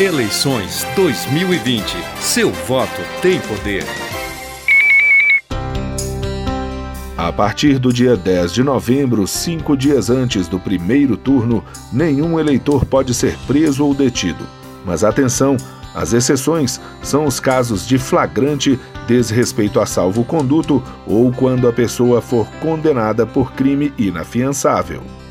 Eleições 2020. Seu voto tem poder. A partir do dia 10 de novembro, cinco dias antes do primeiro turno, nenhum eleitor pode ser preso ou detido. Mas atenção, as exceções são os casos de flagrante desrespeito a salvo-conduto ou quando a pessoa for condenada por crime inafiançável.